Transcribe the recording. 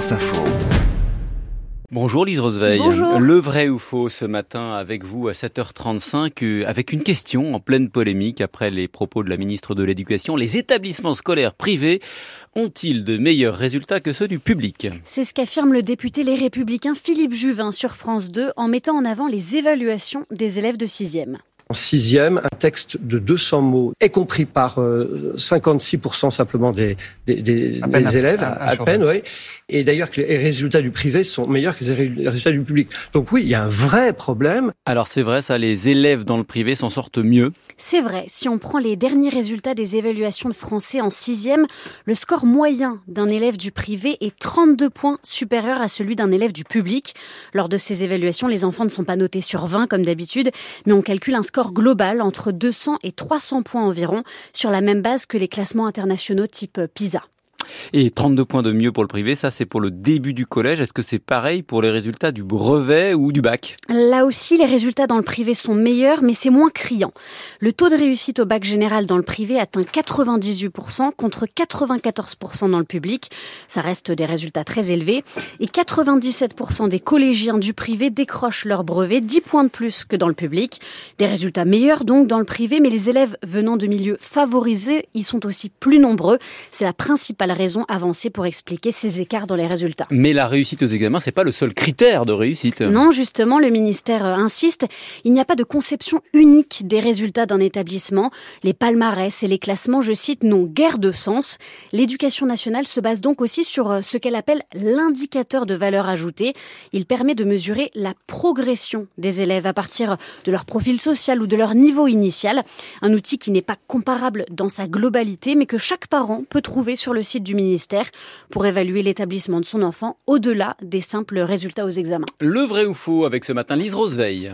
France Info. Bonjour Lise Roseveil. Bonjour. Le vrai ou faux ce matin avec vous à 7h35 euh, avec une question en pleine polémique après les propos de la ministre de l'Éducation. Les établissements scolaires privés ont-ils de meilleurs résultats que ceux du public? C'est ce qu'affirme le député Les Républicains Philippe Juvin sur France 2 en mettant en avant les évaluations des élèves de 6e. En sixième, un texte de 200 mots est compris par euh, 56% simplement des, des, des, À peine des un- élèves, à, à peine, oui. Et d'ailleurs, les résultats du privé sont meilleurs que les ré- résultats du public. Donc oui, il y a un vrai problème. Alors c'est vrai ça, les élèves dans le privé s'en sortent mieux. C'est vrai, si on prend les derniers résultats des évaluations de français en 6e, le score moyen d'un élève du privé est 32 points supérieur à celui d'un élève du public. Lors de ces évaluations, les enfants ne sont pas notés sur 20 comme d'habitude, mais on calcule un score global entre 200 et 300 points environ, sur la même base que les classements internationaux type PISA. Et 32 points de mieux pour le privé, ça c'est pour le début du collège. Est-ce que c'est pareil pour les résultats du brevet ou du bac? Là aussi, les résultats dans le privé sont meilleurs, mais c'est moins criant. Le taux de réussite au bac général dans le privé atteint 98% contre 94% dans le public. Ça reste des résultats très élevés. Et 97% des collégiens du privé décrochent leur brevet, 10 points de plus que dans le public. Des résultats meilleurs donc dans le privé, mais les élèves venant de milieux favorisés y sont aussi plus nombreux. C'est la principale raison avancée pour expliquer ces écarts dans les résultats. Mais la réussite aux examens, c'est pas le seul critère de réussite. Non, justement, le ministère euh, insiste, il n'y a pas de conception unique des résultats d'un établissement. Les palmarès et les classements, je cite, n'ont guère de sens. L'éducation nationale se base donc aussi sur euh, ce qu'elle appelle l'indicateur de valeur ajoutée. Il permet de mesurer la progression des élèves à partir de leur profil social ou de leur niveau initial. Un outil qui n'est pas comparable dans sa globalité, mais que chaque parent peut trouver sur le site du ministère pour évaluer l'établissement de son enfant au-delà des simples résultats aux examens. Le vrai ou faux avec ce matin Lise Roseveil.